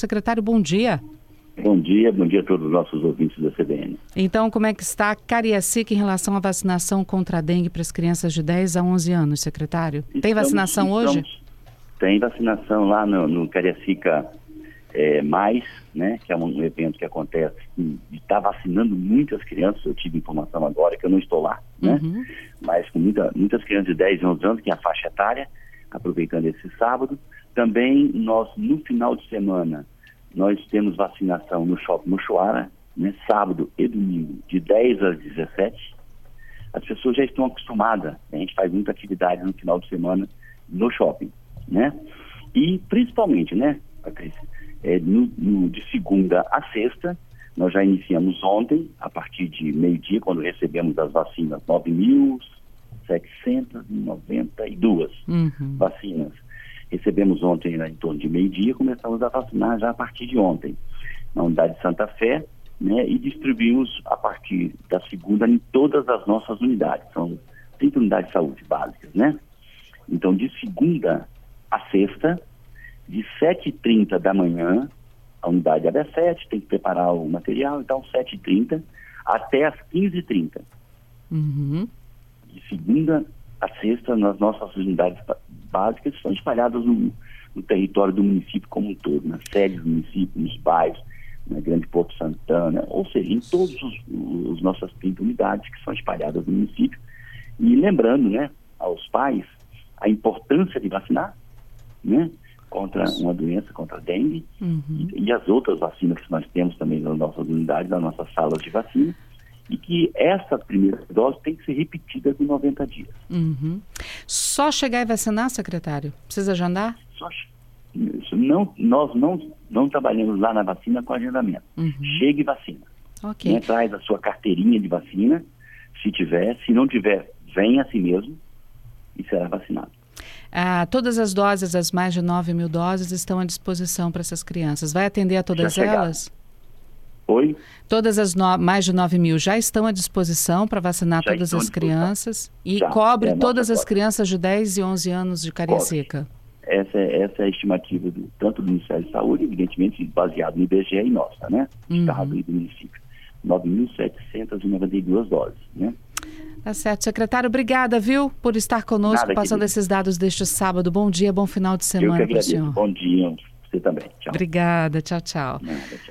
Secretário, bom dia. Bom dia, bom dia a todos os nossos ouvintes da CBN. Então, como é que está a Cariacica em relação à vacinação contra a dengue para as crianças de 10 a 11 anos, secretário? Estamos, Tem vacinação estamos, hoje? Tem vacinação lá no, no Cariacica é, Mais, né, que é um evento que acontece e está vacinando muitas crianças, eu tive informação agora que eu não estou lá, né? Uhum. Mas com muita, muitas crianças de 10 a 11 anos, que é a faixa etária, aproveitando esse sábado. Também nós, no final de semana, nós temos vacinação no Shopping Mochoara, né, sábado e domingo, de 10 às 17. As pessoas já estão acostumadas, né, a gente faz muita atividade no final de semana no shopping, né? E principalmente, né, Patrícia, é, no, no, de segunda a sexta, nós já iniciamos ontem, a partir de meio-dia, quando recebemos as vacinas, 9.792 uhum. vacinas Recebemos ontem né, em torno de meio-dia, começamos a vacinar já a partir de ontem, na unidade de Santa Fé, né, e distribuímos a partir da segunda em todas as nossas unidades. São 30 unidades de saúde básicas, né? Então, de segunda a sexta, de 7h30 da manhã, a unidade abre às 7, tem que preparar o material, então 7h30 até às 15h30. Uhum. De segunda a sexta, nas nossas unidades básicas estão espalhadas no, no território do município como um todo, nas sedes do município, nos bairros, na Grande Porto Santana, ou seja, em todas as nossas 30 unidades que são espalhadas no município. E lembrando né, aos pais a importância de vacinar né, contra uma doença, contra a dengue, uhum. e, e, as outras vacinas que nós temos também nas nossas unidades, nas nossas salas de vacina e que essa primeira dose tem que ser repetida com 90 dias. Uhum. Só chegar e vacinar, secretário? Precisa agendar? Só, não, nós não, não trabalhamos lá na vacina com agendamento. Uhum. Chega e vacina. Okay. Né? Traz a sua carteirinha de vacina, se tiver. Se não tiver, vem a si mesmo e será vacinado. Ah, todas as doses, as mais de 9 mil doses, estão à disposição para essas crianças. Vai atender a todas elas? Oi? Todas as no... mais de 9 mil já estão à disposição para vacinar já todas as crianças e já, cobre é todas as crianças de 10 e 11 anos de Cariacica. Essa, é, essa é a estimativa do, tanto do Ministério da Saúde, evidentemente baseado no IBGE e nossa, né? Uhum. Estado e do município. 9.792 doses, né? Tá certo. Secretário, obrigada, viu, por estar conosco, Nada, passando esses dados deste sábado. Bom dia, bom final de semana para o senhor. Bom dia, você também. Tchau. Obrigada, tchau, tchau. Nada, tchau.